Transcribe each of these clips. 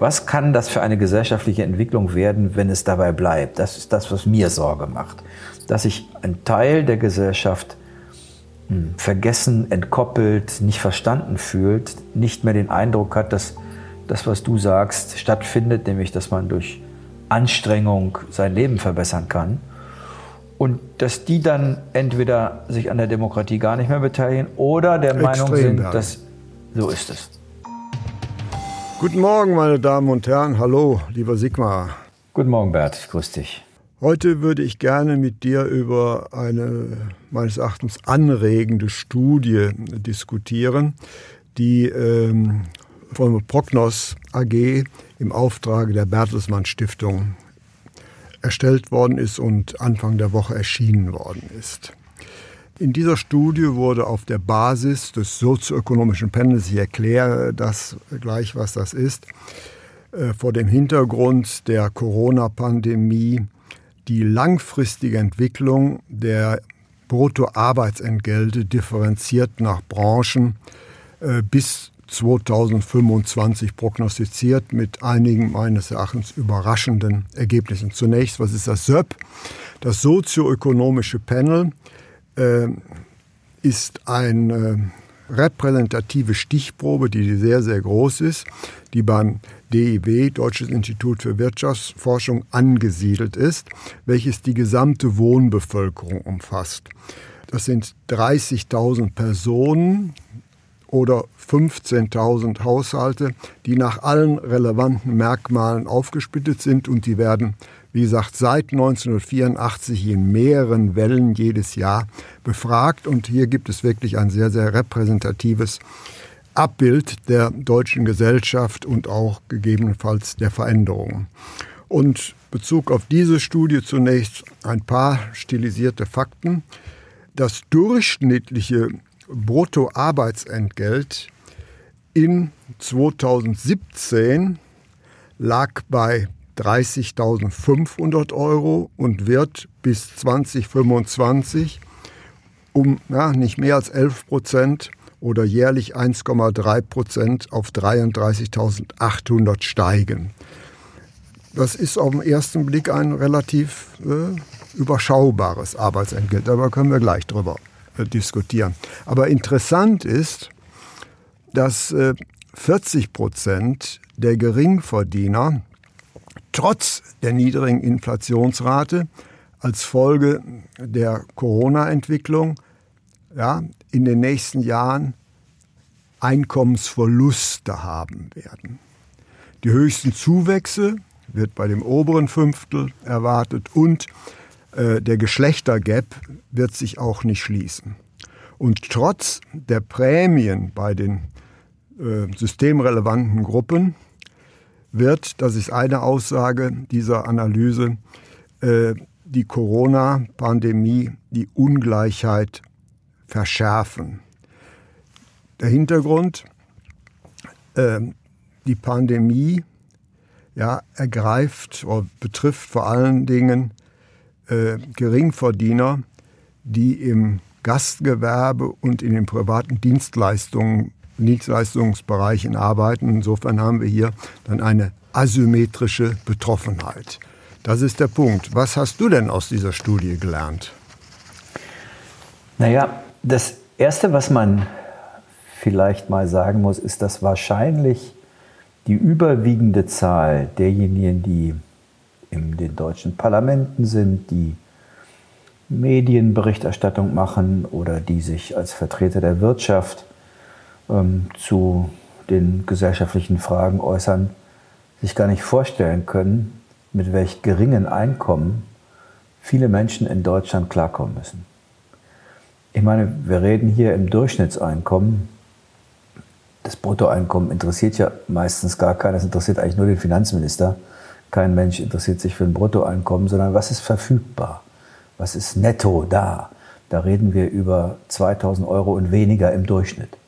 Was kann das für eine gesellschaftliche Entwicklung werden, wenn es dabei bleibt? Das ist das, was mir Sorge macht. Dass sich ein Teil der Gesellschaft hm, vergessen, entkoppelt, nicht verstanden fühlt, nicht mehr den Eindruck hat, dass das, was du sagst, stattfindet, nämlich dass man durch Anstrengung sein Leben verbessern kann. Und dass die dann entweder sich an der Demokratie gar nicht mehr beteiligen oder der Extrem Meinung sind, dass so ist es. Guten Morgen, meine Damen und Herren. Hallo, lieber Sigmar. Guten Morgen, Bert. Grüß dich. Heute würde ich gerne mit dir über eine meines Erachtens anregende Studie diskutieren, die ähm, von Prognos AG im Auftrag der Bertelsmann Stiftung erstellt worden ist und Anfang der Woche erschienen worden ist. In dieser Studie wurde auf der Basis des sozioökonomischen Panels, ich erkläre das gleich, was das ist, äh, vor dem Hintergrund der Corona-Pandemie die langfristige Entwicklung der Bruttoarbeitsentgelte differenziert nach Branchen äh, bis 2025 prognostiziert mit einigen meines Erachtens überraschenden Ergebnissen. Zunächst, was ist das SÖP? Das sozioökonomische Panel äh, ist eine repräsentative Stichprobe, die sehr, sehr groß ist, die beim DIW, Deutsches Institut für Wirtschaftsforschung, angesiedelt ist, welches die gesamte Wohnbevölkerung umfasst. Das sind 30.000 Personen oder 15.000 Haushalte, die nach allen relevanten Merkmalen aufgesplittet sind und die werden wie gesagt, seit 1984 in mehreren Wellen jedes Jahr befragt. Und hier gibt es wirklich ein sehr, sehr repräsentatives Abbild der deutschen Gesellschaft und auch gegebenenfalls der Veränderungen. Und Bezug auf diese Studie zunächst ein paar stilisierte Fakten. Das durchschnittliche Bruttoarbeitsentgelt in 2017 lag bei 30.500 Euro und wird bis 2025 um ja, nicht mehr als 11 Prozent oder jährlich 1,3 Prozent auf 33.800 steigen. Das ist auf den ersten Blick ein relativ äh, überschaubares Arbeitsentgelt. Darüber können wir gleich drüber äh, diskutieren. Aber interessant ist, dass äh, 40 Prozent der Geringverdiener trotz der niedrigen Inflationsrate als Folge der Corona-Entwicklung ja, in den nächsten Jahren Einkommensverluste haben werden. Die höchsten Zuwächse wird bei dem oberen Fünftel erwartet und äh, der Geschlechtergap wird sich auch nicht schließen. Und trotz der Prämien bei den äh, systemrelevanten Gruppen wird, das ist eine Aussage dieser Analyse, äh, die Corona-Pandemie die Ungleichheit verschärfen. Der Hintergrund, äh, die Pandemie ja, ergreift oder betrifft vor allen Dingen äh, Geringverdiener, die im Gastgewerbe und in den privaten Dienstleistungen Dienstleistungsbereichen arbeiten. Insofern haben wir hier dann eine asymmetrische Betroffenheit. Das ist der Punkt. Was hast du denn aus dieser Studie gelernt? Naja, das Erste, was man vielleicht mal sagen muss, ist, dass wahrscheinlich die überwiegende Zahl derjenigen, die in den deutschen Parlamenten sind, die Medienberichterstattung machen oder die sich als Vertreter der Wirtschaft ähm, zu den gesellschaftlichen Fragen äußern, sich gar nicht vorstellen können, mit welch geringen Einkommen viele Menschen in Deutschland klarkommen müssen. Ich meine, wir reden hier im Durchschnittseinkommen. Das Bruttoeinkommen interessiert ja meistens gar keinen, das interessiert eigentlich nur den Finanzminister. Kein Mensch interessiert sich für ein Bruttoeinkommen, sondern was ist verfügbar? Was ist netto da? Da reden wir über 2000 Euro und weniger im Durchschnitt.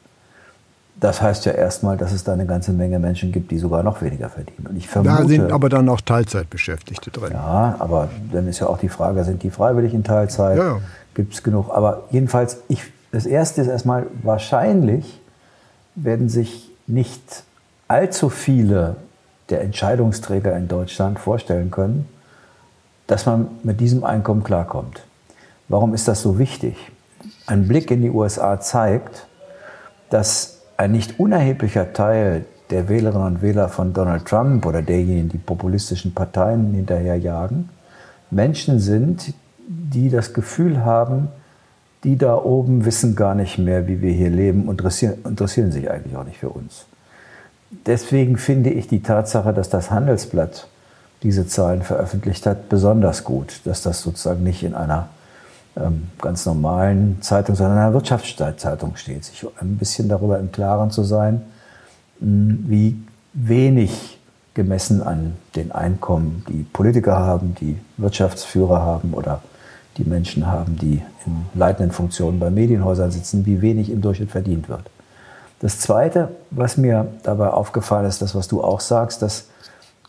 Das heißt ja erstmal, dass es da eine ganze Menge Menschen gibt, die sogar noch weniger verdienen. Und ich vermute, da sind aber dann auch Teilzeitbeschäftigte drin. Ja, aber dann ist ja auch die Frage, sind die freiwillig in Teilzeit? Ja. Gibt es genug? Aber jedenfalls, ich, das Erste ist erstmal, wahrscheinlich werden sich nicht allzu viele der Entscheidungsträger in Deutschland vorstellen können, dass man mit diesem Einkommen klarkommt. Warum ist das so wichtig? Ein Blick in die USA zeigt, dass ein nicht unerheblicher Teil der Wählerinnen und Wähler von Donald Trump oder derjenigen, die populistischen Parteien hinterherjagen, Menschen sind, die das Gefühl haben, die da oben wissen gar nicht mehr, wie wir hier leben und interessieren, interessieren sich eigentlich auch nicht für uns. Deswegen finde ich die Tatsache, dass das Handelsblatt diese Zahlen veröffentlicht hat, besonders gut, dass das sozusagen nicht in einer ähm, ganz normalen Zeitung, sondern in einer Wirtschaftszeitung steht. Sich ein bisschen darüber im Klaren zu sein, wie wenig gemessen an den Einkommen, die Politiker haben, die Wirtschaftsführer haben oder die Menschen haben, die in leitenden Funktionen bei Medienhäusern sitzen, wie wenig im Durchschnitt verdient wird. Das Zweite, was mir dabei aufgefallen ist, das, was du auch sagst, dass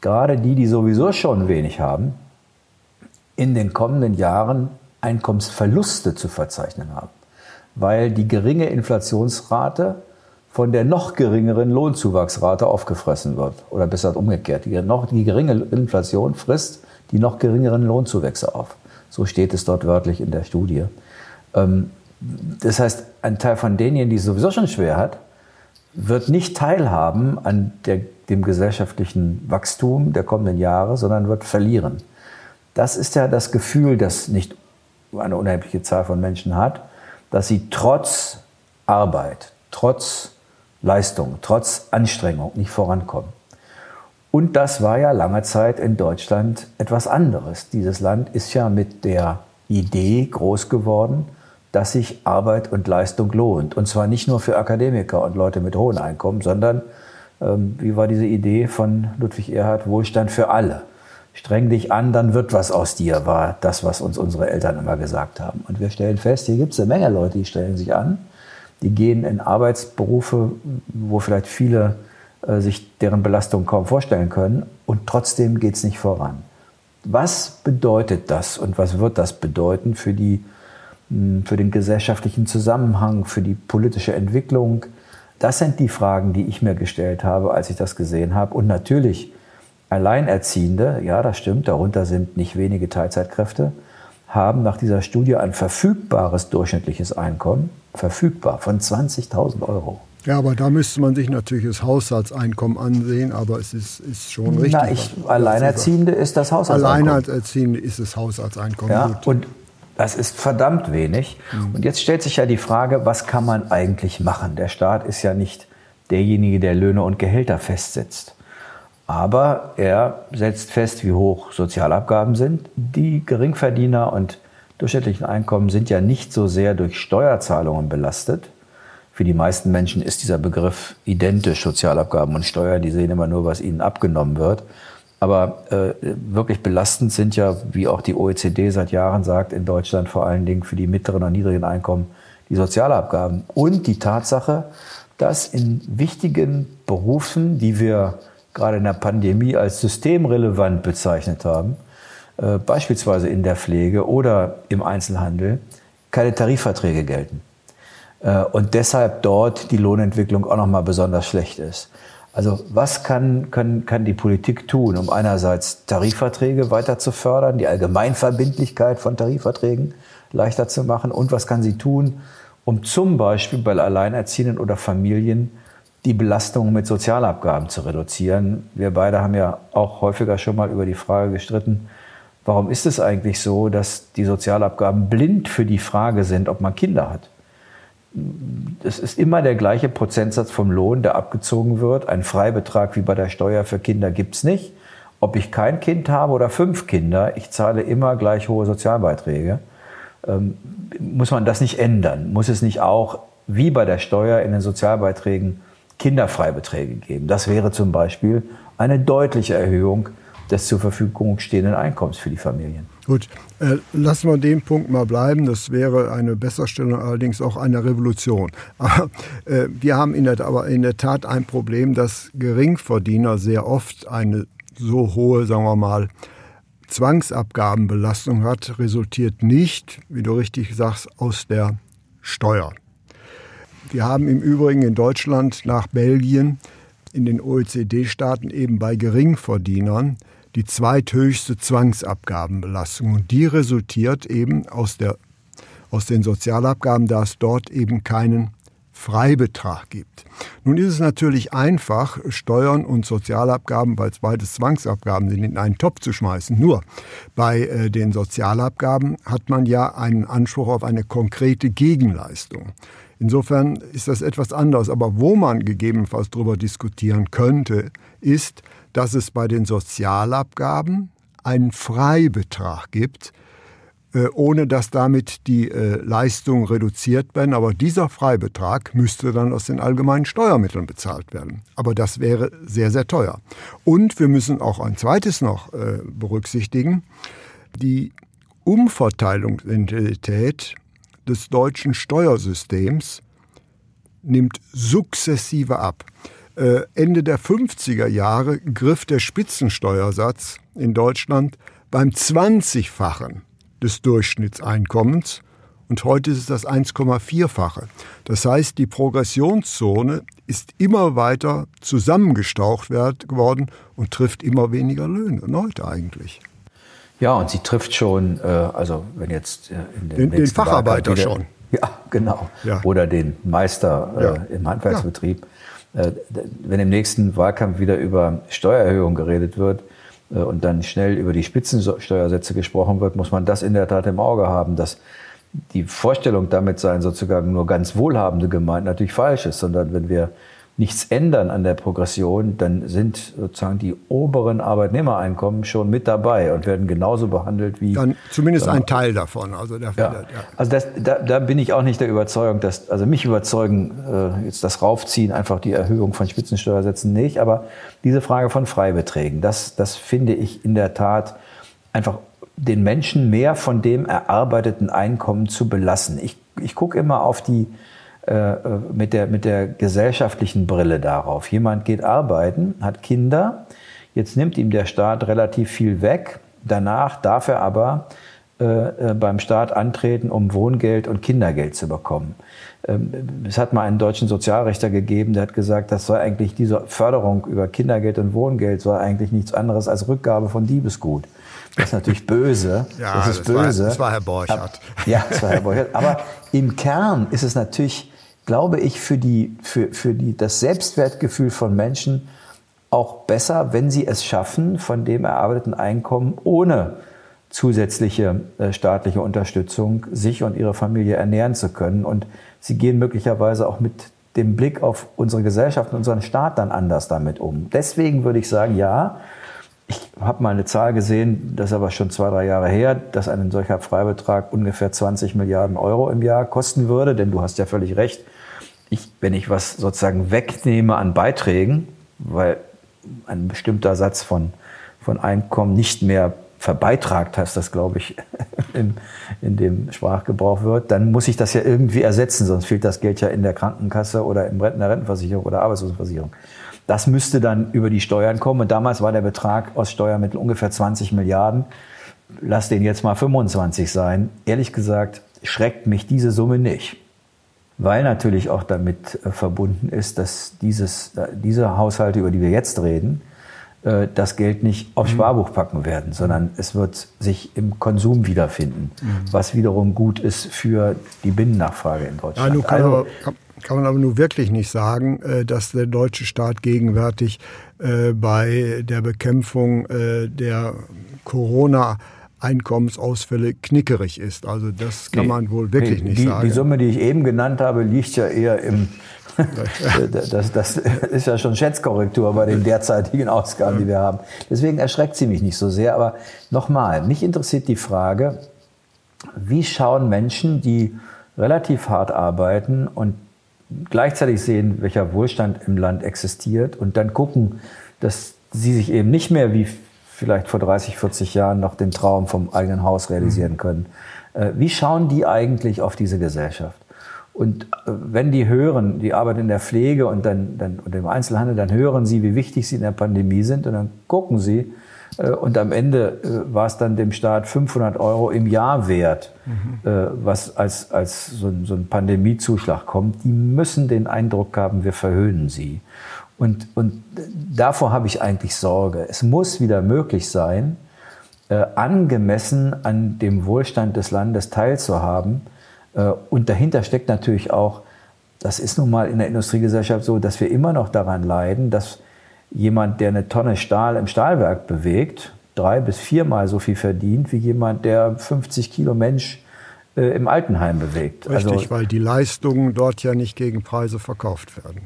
gerade die, die sowieso schon wenig haben, in den kommenden Jahren Einkommensverluste zu verzeichnen haben, weil die geringe Inflationsrate von der noch geringeren Lohnzuwachsrate aufgefressen wird. Oder besser umgekehrt, die, noch, die geringe Inflation frisst die noch geringeren Lohnzuwächse auf. So steht es dort wörtlich in der Studie. Ähm, das heißt, ein Teil von denjenigen, die es sowieso schon schwer hat, wird nicht teilhaben an der, dem gesellschaftlichen Wachstum der kommenden Jahre, sondern wird verlieren. Das ist ja das Gefühl, das nicht eine unerhebliche Zahl von Menschen hat, dass sie trotz Arbeit, trotz Leistung, trotz Anstrengung nicht vorankommen. Und das war ja lange Zeit in Deutschland etwas anderes. Dieses Land ist ja mit der Idee groß geworden, dass sich Arbeit und Leistung lohnt. Und zwar nicht nur für Akademiker und Leute mit hohen Einkommen, sondern, ähm, wie war diese Idee von Ludwig Erhard, Wohlstand für alle streng dich an, dann wird was aus dir, war das, was uns unsere Eltern immer gesagt haben. Und wir stellen fest, hier gibt es eine Menge Leute, die stellen sich an, die gehen in Arbeitsberufe, wo vielleicht viele äh, sich deren Belastung kaum vorstellen können und trotzdem geht es nicht voran. Was bedeutet das und was wird das bedeuten für, die, hm, für den gesellschaftlichen Zusammenhang, für die politische Entwicklung? Das sind die Fragen, die ich mir gestellt habe, als ich das gesehen habe. Und natürlich Alleinerziehende, ja, das stimmt, darunter sind nicht wenige Teilzeitkräfte, haben nach dieser Studie ein verfügbares durchschnittliches Einkommen, verfügbar, von 20.000 Euro. Ja, aber da müsste man sich natürlich das Haushaltseinkommen ansehen, aber es ist, ist schon richtig. Na, ich, Alleinerziehende ist das Haushaltseinkommen. Alleinerziehende ist das Haushaltseinkommen. Ja, gut. und das ist verdammt wenig. Mhm. Und jetzt stellt sich ja die Frage, was kann man eigentlich machen? Der Staat ist ja nicht derjenige, der Löhne und Gehälter festsetzt. Aber er setzt fest, wie hoch Sozialabgaben sind. Die Geringverdiener und durchschnittlichen Einkommen sind ja nicht so sehr durch Steuerzahlungen belastet. Für die meisten Menschen ist dieser Begriff identisch, Sozialabgaben und Steuern. Die sehen immer nur, was ihnen abgenommen wird. Aber äh, wirklich belastend sind ja, wie auch die OECD seit Jahren sagt, in Deutschland vor allen Dingen für die mittleren und niedrigen Einkommen die Sozialabgaben. Und die Tatsache, dass in wichtigen Berufen, die wir gerade in der Pandemie als systemrelevant bezeichnet haben, äh, beispielsweise in der Pflege oder im Einzelhandel, keine Tarifverträge gelten. Äh, und deshalb dort die Lohnentwicklung auch nochmal besonders schlecht ist. Also was kann, kann, kann die Politik tun, um einerseits Tarifverträge weiter zu fördern, die Allgemeinverbindlichkeit von Tarifverträgen leichter zu machen und was kann sie tun, um zum Beispiel bei Alleinerziehenden oder Familien die Belastung mit Sozialabgaben zu reduzieren. Wir beide haben ja auch häufiger schon mal über die Frage gestritten, warum ist es eigentlich so, dass die Sozialabgaben blind für die Frage sind, ob man Kinder hat. Es ist immer der gleiche Prozentsatz vom Lohn, der abgezogen wird. Ein Freibetrag wie bei der Steuer für Kinder gibt es nicht. Ob ich kein Kind habe oder fünf Kinder, ich zahle immer gleich hohe Sozialbeiträge. Ähm, muss man das nicht ändern? Muss es nicht auch, wie bei der Steuer in den Sozialbeiträgen, Kinderfreibeträge geben. Das wäre zum Beispiel eine deutliche Erhöhung des zur Verfügung stehenden Einkommens für die Familien. Gut, äh, lassen wir den Punkt mal bleiben. Das wäre eine Besserstellung, allerdings auch eine Revolution. Aber äh, wir haben in der, aber in der Tat ein Problem, dass Geringverdiener sehr oft eine so hohe, sagen wir mal, Zwangsabgabenbelastung hat, resultiert nicht, wie du richtig sagst, aus der Steuer. Wir haben im Übrigen in Deutschland nach Belgien in den OECD-Staaten eben bei Geringverdienern die zweithöchste Zwangsabgabenbelastung. Und die resultiert eben aus, der, aus den Sozialabgaben, da es dort eben keinen Freibetrag gibt. Nun ist es natürlich einfach, Steuern und Sozialabgaben, weil es beides Zwangsabgaben sind, in einen Topf zu schmeißen. Nur bei äh, den Sozialabgaben hat man ja einen Anspruch auf eine konkrete Gegenleistung. Insofern ist das etwas anders. Aber wo man gegebenenfalls darüber diskutieren könnte, ist, dass es bei den Sozialabgaben einen Freibetrag gibt, äh, ohne dass damit die äh, Leistungen reduziert werden. Aber dieser Freibetrag müsste dann aus den allgemeinen Steuermitteln bezahlt werden. Aber das wäre sehr, sehr teuer. Und wir müssen auch ein zweites noch äh, berücksichtigen. Die Umverteilungsintensität des deutschen Steuersystems nimmt sukzessive ab. Ende der 50er Jahre griff der Spitzensteuersatz in Deutschland beim 20-fachen des Durchschnittseinkommens und heute ist es das 1,4-fache. Das heißt, die Progressionszone ist immer weiter zusammengestaucht geworden und trifft immer weniger Löhne, heute eigentlich. Ja, und sie trifft schon, äh, also wenn jetzt äh, in den, den, den Facharbeiter wieder, schon. Ja, genau. Ja. Oder den Meister äh, im Handwerksbetrieb. Ja. wenn im nächsten Wahlkampf wieder über Steuererhöhung geredet wird, äh, und dann schnell über die Spitzensteuersätze gesprochen wird, muss man das in der Tat im Auge haben, dass die Vorstellung damit sein, sozusagen nur ganz wohlhabende Gemeinden natürlich falsch ist, sondern wenn wir nichts ändern an der Progression, dann sind sozusagen die oberen Arbeitnehmereinkommen schon mit dabei und werden genauso behandelt wie. Dann zumindest ein Teil davon. Also, ja. ja. also das, da, da, bin ich auch nicht der Überzeugung, dass, also mich überzeugen äh, jetzt das Raufziehen, einfach die Erhöhung von Spitzensteuersätzen nicht, aber diese Frage von Freibeträgen, das, das finde ich in der Tat einfach den Menschen mehr von dem erarbeiteten Einkommen zu belassen. Ich, ich gucke immer auf die äh, mit, der, mit der gesellschaftlichen Brille darauf. Jemand geht arbeiten, hat Kinder, jetzt nimmt ihm der Staat relativ viel weg, danach darf er aber äh, äh, beim Staat antreten, um Wohngeld und Kindergeld zu bekommen. Ähm, es hat mal einen deutschen Sozialrechter gegeben, der hat gesagt, das soll eigentlich diese Förderung über Kindergeld und Wohngeld soll eigentlich nichts anderes als Rückgabe von Diebesgut. Das ist natürlich böse. ja, das ist das böse. War, das war Herr Borchardt. Ja, das war Herr Borchardt. Aber im Kern ist es natürlich glaube ich, für, die, für, für die, das Selbstwertgefühl von Menschen auch besser, wenn sie es schaffen, von dem erarbeiteten Einkommen ohne zusätzliche äh, staatliche Unterstützung sich und ihre Familie ernähren zu können. Und sie gehen möglicherweise auch mit dem Blick auf unsere Gesellschaft und unseren Staat dann anders damit um. Deswegen würde ich sagen, ja, ich habe mal eine Zahl gesehen, das ist aber schon zwei, drei Jahre her, dass ein solcher Freibetrag ungefähr 20 Milliarden Euro im Jahr kosten würde. Denn du hast ja völlig recht, ich, wenn ich was sozusagen wegnehme an Beiträgen, weil ein bestimmter Satz von, von Einkommen nicht mehr verbeitragt hast, das glaube ich in, in dem Sprachgebrauch wird, dann muss ich das ja irgendwie ersetzen, sonst fehlt das Geld ja in der Krankenkasse oder in der Rentenversicherung oder Arbeitslosenversicherung. Das müsste dann über die Steuern kommen. Und damals war der Betrag aus Steuermitteln ungefähr 20 Milliarden. Lass den jetzt mal 25 sein. Ehrlich gesagt schreckt mich diese Summe nicht. Weil natürlich auch damit äh, verbunden ist, dass dieses, äh, diese Haushalte, über die wir jetzt reden, äh, das Geld nicht aufs mhm. Sparbuch packen werden, sondern es wird sich im Konsum wiederfinden, mhm. was wiederum gut ist für die Binnennachfrage in Deutschland. Ja, also, kann, man aber nur wirklich nicht sagen, äh, dass der deutsche Staat gegenwärtig äh, bei der Bekämpfung äh, der Corona Einkommensausfälle knickerig ist. Also das kann man wohl wirklich nee, nicht die, sagen. Die Summe, die ich eben genannt habe, liegt ja eher im das, das, ist ja schon Schätzkorrektur bei den derzeitigen Ausgaben, die wir haben. Deswegen erschreckt sie mich nicht so sehr. Aber nochmal, mich interessiert die Frage, wie schauen Menschen, die relativ hart arbeiten und gleichzeitig sehen, welcher Wohlstand im Land existiert und dann gucken, dass sie sich eben nicht mehr wie vielleicht vor 30, 40 Jahren noch den Traum vom eigenen Haus realisieren können. Äh, wie schauen die eigentlich auf diese Gesellschaft? Und äh, wenn die hören, die arbeiten in der Pflege und dann, dann und im Einzelhandel, dann hören sie, wie wichtig sie in der Pandemie sind und dann gucken sie. Äh, und am Ende war es dann dem Staat 500 Euro im Jahr wert, mhm. was als, als so ein, so ein Pandemiezuschlag kommt. Die müssen den Eindruck haben, wir verhöhnen sie. Und, und davor habe ich eigentlich Sorge. Es muss wieder möglich sein, äh, angemessen an dem Wohlstand des Landes teilzuhaben. Äh, und dahinter steckt natürlich auch, das ist nun mal in der Industriegesellschaft so, dass wir immer noch daran leiden, dass jemand, der eine Tonne Stahl im Stahlwerk bewegt, drei bis viermal so viel verdient wie jemand, der 50 Kilo Mensch äh, im Altenheim bewegt. Richtig, also, weil die Leistungen dort ja nicht gegen Preise verkauft werden.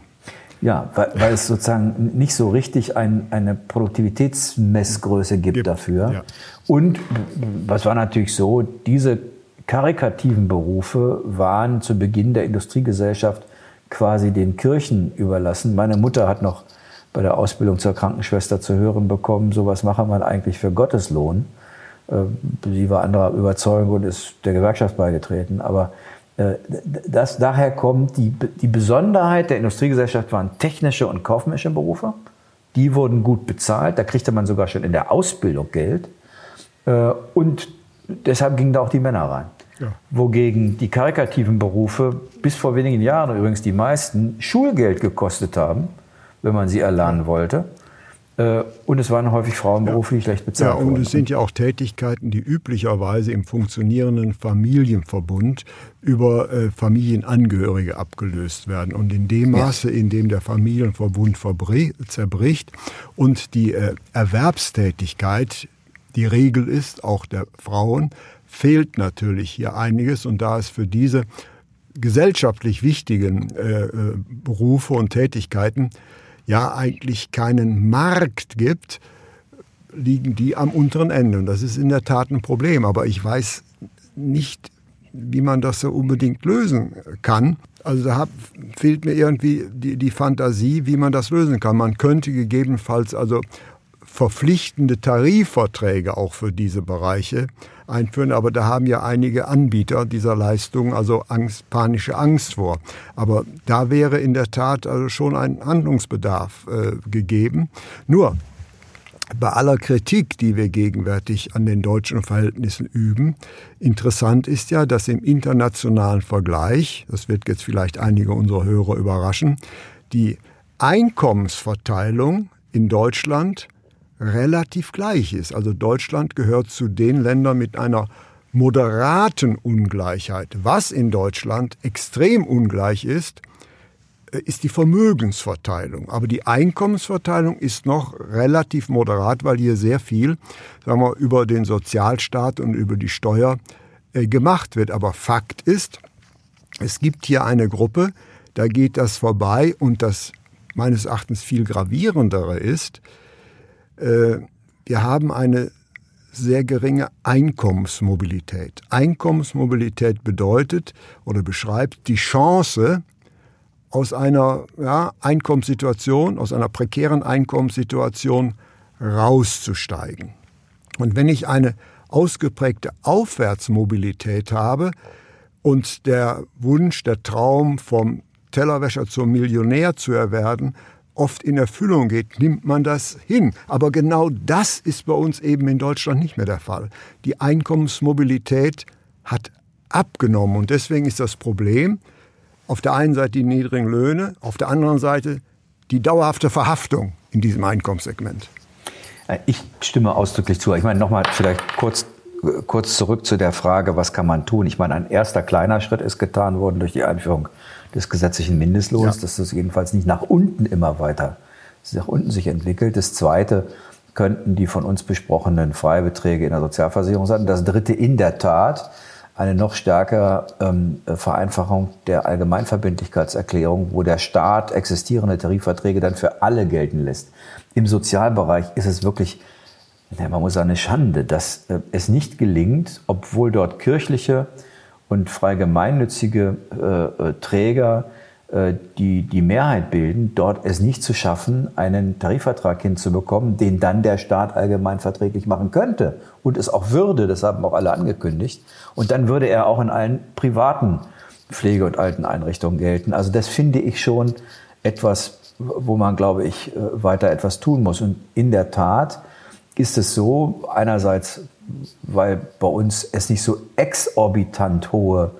Ja, weil, weil es sozusagen nicht so richtig ein, eine Produktivitätsmessgröße gibt, gibt dafür. Ja. Und was war natürlich so, diese karikativen Berufe waren zu Beginn der Industriegesellschaft quasi den Kirchen überlassen. Meine Mutter hat noch bei der Ausbildung zur Krankenschwester zu hören bekommen, sowas mache man eigentlich für Gotteslohn. Äh, sie war anderer Überzeugung und ist der Gewerkschaft beigetreten. Aber äh, das, daher kommt die, die Besonderheit der Industriegesellschaft waren technische und kaufmännische Berufe. Die wurden gut bezahlt, da kriegte man sogar schon in der Ausbildung Geld. Äh, und deshalb gingen da auch die Männer rein. Ja. Wogegen die karikativen Berufe bis vor wenigen Jahren übrigens die meisten Schulgeld gekostet haben, wenn man sie erlernen wollte. Äh, und es waren häufig Frauenberufe, ja. die schlecht bezahlt wurden. Ja, und es sind ja auch Tätigkeiten, die üblicherweise im funktionierenden Familienverbund über äh, Familienangehörige abgelöst werden. Und in dem Maße, in dem der Familienverbund zerbricht und die äh, Erwerbstätigkeit die Regel ist, auch der Frauen, fehlt natürlich hier einiges. Und da es für diese gesellschaftlich wichtigen äh, äh Berufe und Tätigkeiten ja eigentlich keinen Markt gibt, liegen die am unteren Ende. Und das ist in der Tat ein Problem. Aber ich weiß nicht, wie man das so unbedingt lösen kann. Also da hab, fehlt mir irgendwie die, die Fantasie, wie man das lösen kann. Man könnte gegebenenfalls also verpflichtende Tarifverträge auch für diese Bereiche einführen. Aber da haben ja einige Anbieter dieser Leistungen also Angst, panische Angst vor. Aber da wäre in der Tat also schon ein Handlungsbedarf äh, gegeben. Nur bei aller Kritik, die wir gegenwärtig an den deutschen Verhältnissen üben, interessant ist ja, dass im internationalen Vergleich, das wird jetzt vielleicht einige unserer Hörer überraschen, die Einkommensverteilung in Deutschland relativ gleich ist. Also Deutschland gehört zu den Ländern mit einer moderaten Ungleichheit. Was in Deutschland extrem ungleich ist, äh, ist die Vermögensverteilung. Aber die Einkommensverteilung ist noch relativ moderat, weil hier sehr viel sagen wir, über den Sozialstaat und über die Steuer äh, gemacht wird. Aber Fakt ist, es gibt hier eine Gruppe, da geht das vorbei und das meines Erachtens viel gravierendere ist, wir haben eine sehr geringe Einkommensmobilität. Einkommensmobilität bedeutet oder beschreibt die Chance, aus einer ja, Einkommenssituation, aus einer prekären Einkommenssituation rauszusteigen. Und wenn ich eine ausgeprägte Aufwärtsmobilität habe und der Wunsch, der Traum vom Tellerwäscher zum Millionär zu werden, oft in Erfüllung geht, nimmt man das hin. Aber genau das ist bei uns eben in Deutschland nicht mehr der Fall. Die Einkommensmobilität hat abgenommen und deswegen ist das Problem auf der einen Seite die niedrigen Löhne, auf der anderen Seite die dauerhafte Verhaftung in diesem Einkommenssegment. Ich stimme ausdrücklich zu. Ich meine, nochmal vielleicht kurz, kurz zurück zu der Frage, was kann man tun? Ich meine, ein erster kleiner Schritt ist getan worden durch die Einführung des gesetzlichen Mindestlohns, ja. dass das jedenfalls nicht nach unten immer weiter nach unten sich entwickelt. Das zweite könnten die von uns besprochenen Freibeträge in der Sozialversicherung sein. Das dritte in der Tat eine noch stärkere ähm, Vereinfachung der Allgemeinverbindlichkeitserklärung, wo der Staat existierende Tarifverträge dann für alle gelten lässt. Im Sozialbereich ist es wirklich, man muss sagen, eine Schande, dass äh, es nicht gelingt, obwohl dort kirchliche und frei gemeinnützige äh, äh, Träger äh, die die Mehrheit bilden, dort es nicht zu schaffen, einen Tarifvertrag hinzubekommen, den dann der Staat allgemein verträglich machen könnte und es auch würde, das haben auch alle angekündigt. Und dann würde er auch in allen privaten Pflege- und Alteneinrichtungen gelten. Also das finde ich schon etwas, wo man, glaube ich, äh, weiter etwas tun muss. Und in der Tat ist es so, einerseits, weil bei uns es nicht so exorbitant hohe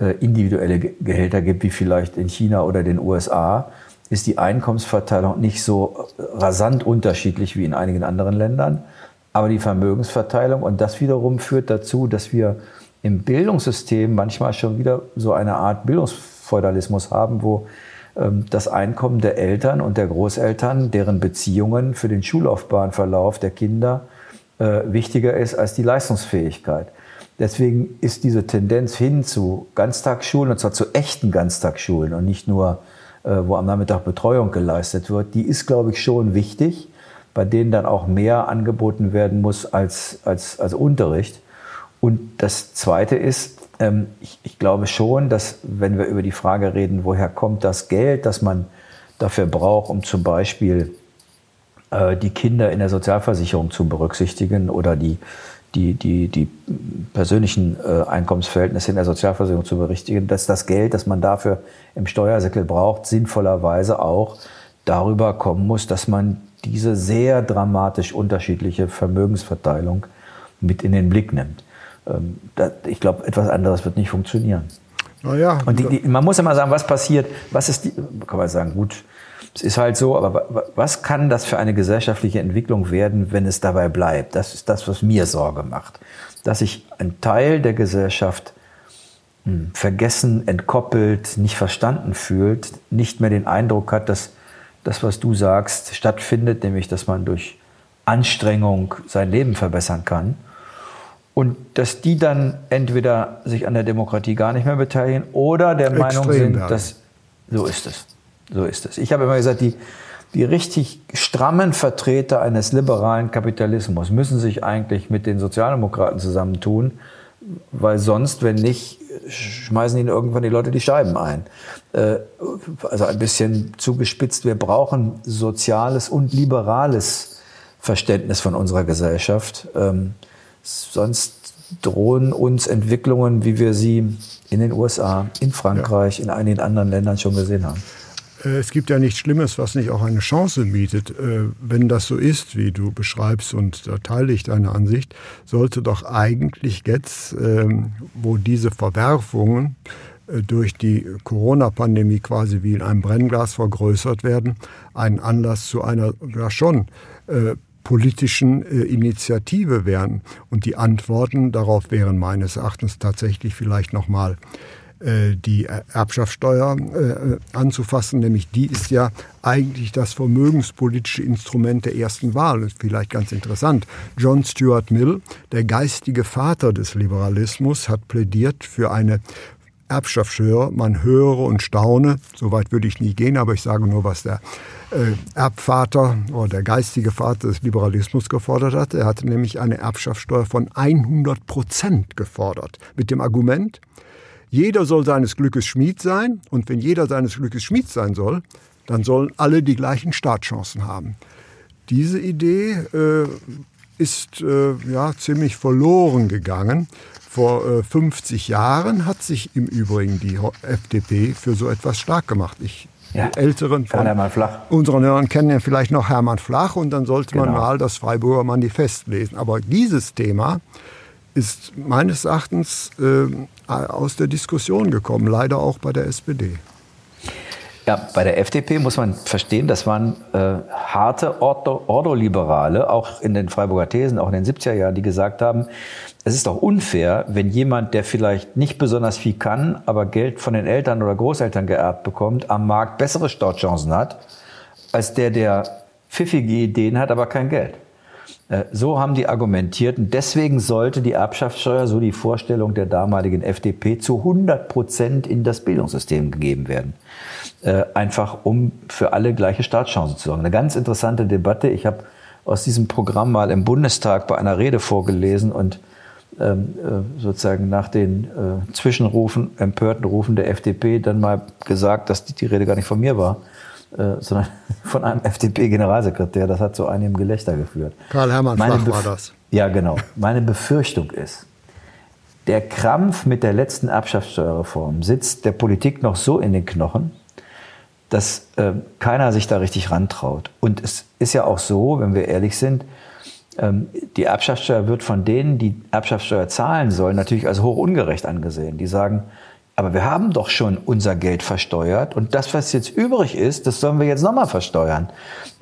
äh, individuelle Gehälter gibt, wie vielleicht in China oder den USA, ist die Einkommensverteilung nicht so rasant unterschiedlich wie in einigen anderen Ländern. Aber die Vermögensverteilung und das wiederum führt dazu, dass wir im Bildungssystem manchmal schon wieder so eine Art Bildungsfeudalismus haben, wo ähm, das Einkommen der Eltern und der Großeltern, deren Beziehungen für den Schullaufbahnverlauf der Kinder äh, wichtiger ist als die Leistungsfähigkeit. Deswegen ist diese Tendenz hin zu Ganztagsschulen, und zwar zu echten Ganztagsschulen und nicht nur, äh, wo am Nachmittag Betreuung geleistet wird, die ist, glaube ich, schon wichtig, bei denen dann auch mehr angeboten werden muss als, als, als Unterricht. Und das Zweite ist, ähm, ich, ich glaube schon, dass wenn wir über die Frage reden, woher kommt das Geld, das man dafür braucht, um zum Beispiel die Kinder in der Sozialversicherung zu berücksichtigen oder die die, die, die persönlichen äh, Einkommensverhältnisse in der Sozialversicherung zu berichtigen, dass das Geld, das man dafür im Steuersäckel braucht, sinnvollerweise auch darüber kommen muss, dass man diese sehr dramatisch unterschiedliche Vermögensverteilung mit in den Blick nimmt. Ähm, ich glaube, etwas anderes wird nicht funktionieren. Naja, Und die, die, man muss immer sagen, was passiert, was ist die, kann man sagen, gut, es ist halt so, aber was kann das für eine gesellschaftliche Entwicklung werden, wenn es dabei bleibt? Das ist das, was mir Sorge macht. Dass sich ein Teil der Gesellschaft hm, vergessen, entkoppelt, nicht verstanden fühlt, nicht mehr den Eindruck hat, dass das, was du sagst, stattfindet, nämlich dass man durch Anstrengung sein Leben verbessern kann. Und dass die dann entweder sich an der Demokratie gar nicht mehr beteiligen oder der Extrem Meinung sind, dass so ist es. So ist es. Ich habe immer gesagt, die, die richtig strammen Vertreter eines liberalen Kapitalismus müssen sich eigentlich mit den Sozialdemokraten zusammentun, weil sonst, wenn nicht, schmeißen ihnen irgendwann die Leute die Scheiben ein. Äh, also ein bisschen zugespitzt, wir brauchen soziales und liberales Verständnis von unserer Gesellschaft. Ähm, sonst drohen uns Entwicklungen, wie wir sie in den USA, in Frankreich, in einigen anderen Ländern schon gesehen haben. Äh, es gibt ja nichts Schlimmes, was nicht auch eine Chance bietet. Äh, wenn das so ist, wie du beschreibst, und da teile ich deine Ansicht, sollte doch eigentlich jetzt, ähm, wo diese Verwerfungen äh, durch die Corona-Pandemie quasi wie in einem Brennglas vergrößert werden, ein Anlass zu einer ja schon politischen Initiative werden. Und die Antworten darauf wären meines Erachtens tatsächlich vielleicht nochmal die Erbschaftssteuer äh, anzufassen, nämlich die ist ja eigentlich das vermögenspolitische Instrument der ersten Wahl. Das ist vielleicht ganz interessant. John Stuart Mill, der geistige Vater des Liberalismus, hat plädiert für eine Erbschaftssteuer. Man höre und staune, soweit würde ich nie gehen, aber ich sage nur, was der äh, Erbvater oder der geistige Vater des Liberalismus gefordert hat. Er hatte nämlich eine Erbschaftssteuer von 100 Prozent gefordert. Mit dem Argument, jeder soll seines Glückes Schmied sein und wenn jeder seines Glückes Schmied sein soll, dann sollen alle die gleichen Startchancen haben. Diese Idee äh, ist äh, ja ziemlich verloren gegangen. Vor äh, 50 Jahren hat sich im Übrigen die FDP für so etwas stark gemacht. Ich ja, die Älteren von unseren Hörern kennen ja vielleicht noch Hermann Flach und dann sollte genau. man mal das Freiburger Manifest lesen. Aber dieses Thema ist meines Erachtens äh, aus der Diskussion gekommen, leider auch bei der SPD. Ja, bei der FDP muss man verstehen, das waren äh, harte Ordo, Ordoliberale, auch in den Freiburger Thesen, auch in den 70er Jahren, die gesagt haben, es ist doch unfair, wenn jemand, der vielleicht nicht besonders viel kann, aber Geld von den Eltern oder Großeltern geerbt bekommt, am Markt bessere Startchancen hat, als der, der pfiffige Ideen hat, aber kein Geld. Äh, so haben die argumentiert und deswegen sollte die Erbschaftssteuer, so die Vorstellung der damaligen FDP, zu 100 Prozent in das Bildungssystem gegeben werden. Äh, einfach um für alle gleiche Startchancen zu sorgen. Eine ganz interessante Debatte. Ich habe aus diesem Programm mal im Bundestag bei einer Rede vorgelesen und ähm, äh, sozusagen nach den Zwischenrufen, empörten Rufen der FDP dann mal gesagt, dass die, Rede gar nicht von mir war, sondern von einem FDP-Generalsekretär. Das hat zu einem Gelächter geführt. Karl Hermann Meine Flach war das. Ja, genau. Meine Befürchtung ist, der Krampf mit der letzten Erbschaftssteuerreform sitzt der Politik noch so in den Knochen, dass äh, keiner sich da richtig rantraut. Und es ist ja auch so, wenn wir ehrlich sind, ähm, die Erbschaftssteuer wird von denen, die Erbschaftssteuer zahlen sollen, natürlich als hoch ungerecht angesehen. Die sagen, aber wir haben doch schon unser Geld versteuert und das, was jetzt übrig ist, das sollen wir jetzt nochmal versteuern.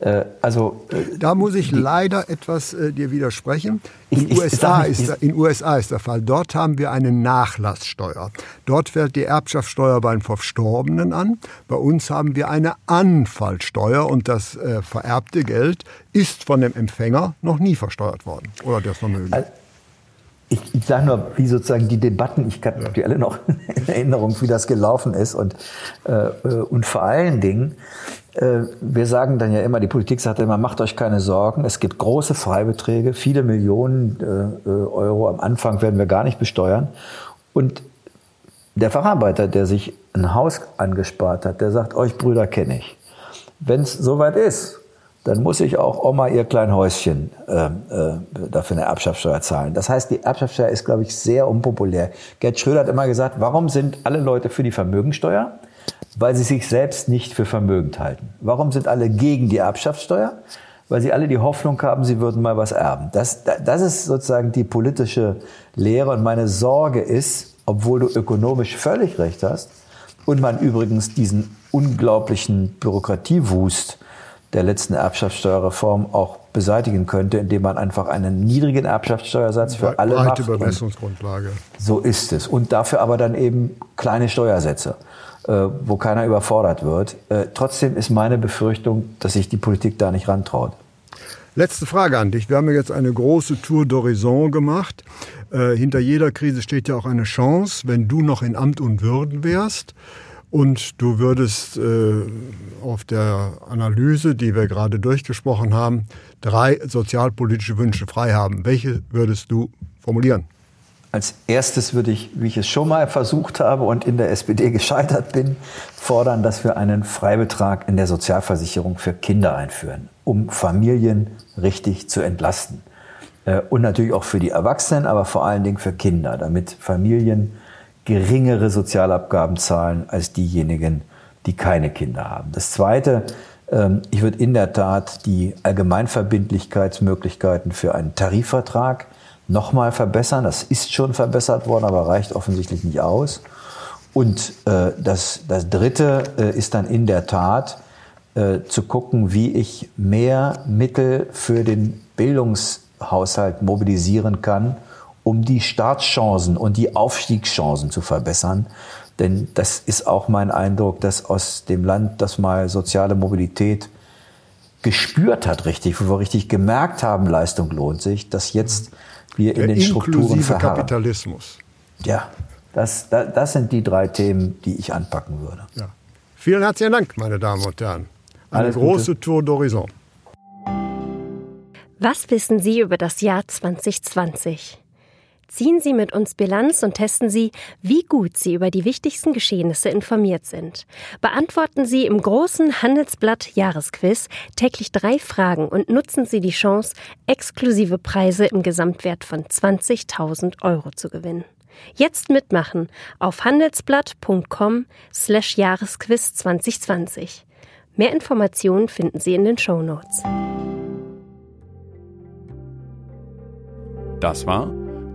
Äh, also, äh, da muss ich die, leider etwas äh, dir widersprechen. In, ich, USA nicht, ist, in USA ist der Fall. Dort haben wir eine Nachlasssteuer. Dort fällt die Erbschaftssteuer beim Verstorbenen an. Bei uns haben wir eine Anfallsteuer und das äh, vererbte Geld ist von dem Empfänger noch nie versteuert worden oder das Vermögen. Also, ich, ich sage nur, wie sozusagen die Debatten, ich kann ja. die alle noch in Erinnerung, wie das gelaufen ist. Und, äh, äh, und vor allen Dingen, äh, wir sagen dann ja immer, die Politik sagt immer, macht euch keine Sorgen. Es gibt große Freibeträge, viele Millionen äh, äh Euro. Am Anfang werden wir gar nicht besteuern. Und der Facharbeiter, der sich ein Haus angespart hat, der sagt, euch Brüder kenne ich. Wenn es soweit ist, dann muss ich auch Oma ihr klein Häuschen äh, äh, dafür eine Erbschaftssteuer zahlen. Das heißt, die Erbschaftssteuer ist, glaube ich, sehr unpopulär. Gerd Schröder hat immer gesagt, warum sind alle Leute für die Vermögensteuer? Weil sie sich selbst nicht für vermögend halten. Warum sind alle gegen die Erbschaftssteuer? Weil sie alle die Hoffnung haben, sie würden mal was erben. Das, das ist sozusagen die politische Lehre. Und meine Sorge ist, obwohl du ökonomisch völlig recht hast und man übrigens diesen unglaublichen Bürokratiewust der letzten Erbschaftssteuerreform auch beseitigen könnte, indem man einfach einen niedrigen Erbschaftssteuersatz für alle Breite macht. Bemessungsgrundlage. So ist es. Und dafür aber dann eben kleine Steuersätze, äh, wo keiner überfordert wird. Äh, trotzdem ist meine Befürchtung, dass sich die Politik da nicht rantraut. Letzte Frage an dich. Wir haben ja jetzt eine große Tour d'Horizon gemacht. Äh, hinter jeder Krise steht ja auch eine Chance, wenn du noch in Amt und Würden wärst und du würdest äh, auf der Analyse, die wir gerade durchgesprochen haben, drei sozialpolitische Wünsche frei haben. Welche würdest du formulieren? Als erstes würde ich, wie ich es schon mal versucht habe und in der SPD gescheitert bin, fordern, dass wir einen Freibetrag in der Sozialversicherung für Kinder einführen, um Familien richtig zu entlasten. Äh, und natürlich auch für die Erwachsenen, aber vor allen Dingen für Kinder, damit Familien geringere Sozialabgaben zahlen als diejenigen, die keine Kinder haben. Das Zweite, ähm, ich würde in der Tat die Allgemeinverbindlichkeitsmöglichkeiten für einen Tarifvertrag nochmal verbessern. Das ist schon verbessert worden, aber reicht offensichtlich nicht aus. Und äh, das, das Dritte äh, ist dann in der Tat äh, zu gucken, wie ich mehr Mittel für den Bildungshaushalt mobilisieren kann, um die Startchancen und die Aufstiegschancen zu verbessern. Denn das ist auch mein Eindruck, dass aus dem Land, das mal soziale Mobilität gespürt hat, richtig, wo wir richtig gemerkt haben, Leistung lohnt sich, dass jetzt wir Der in den Strukturen verharren. Kapitalismus. Ja, das, das, das, sind die drei Themen, die ich anpacken würde. Ja. Vielen herzlichen Dank, meine Damen und Herren. Eine Alles große Gute. Tour d'Horizon. Was wissen Sie über das Jahr 2020? Ziehen Sie mit uns Bilanz und testen Sie, wie gut Sie über die wichtigsten Geschehnisse informiert sind. Beantworten Sie im großen Handelsblatt Jahresquiz täglich drei Fragen und nutzen Sie die Chance, exklusive Preise im Gesamtwert von 20.000 Euro zu gewinnen. Jetzt mitmachen auf handelsblatt.com slash Jahresquiz 2020. Mehr Informationen finden Sie in den Show Notes. Das war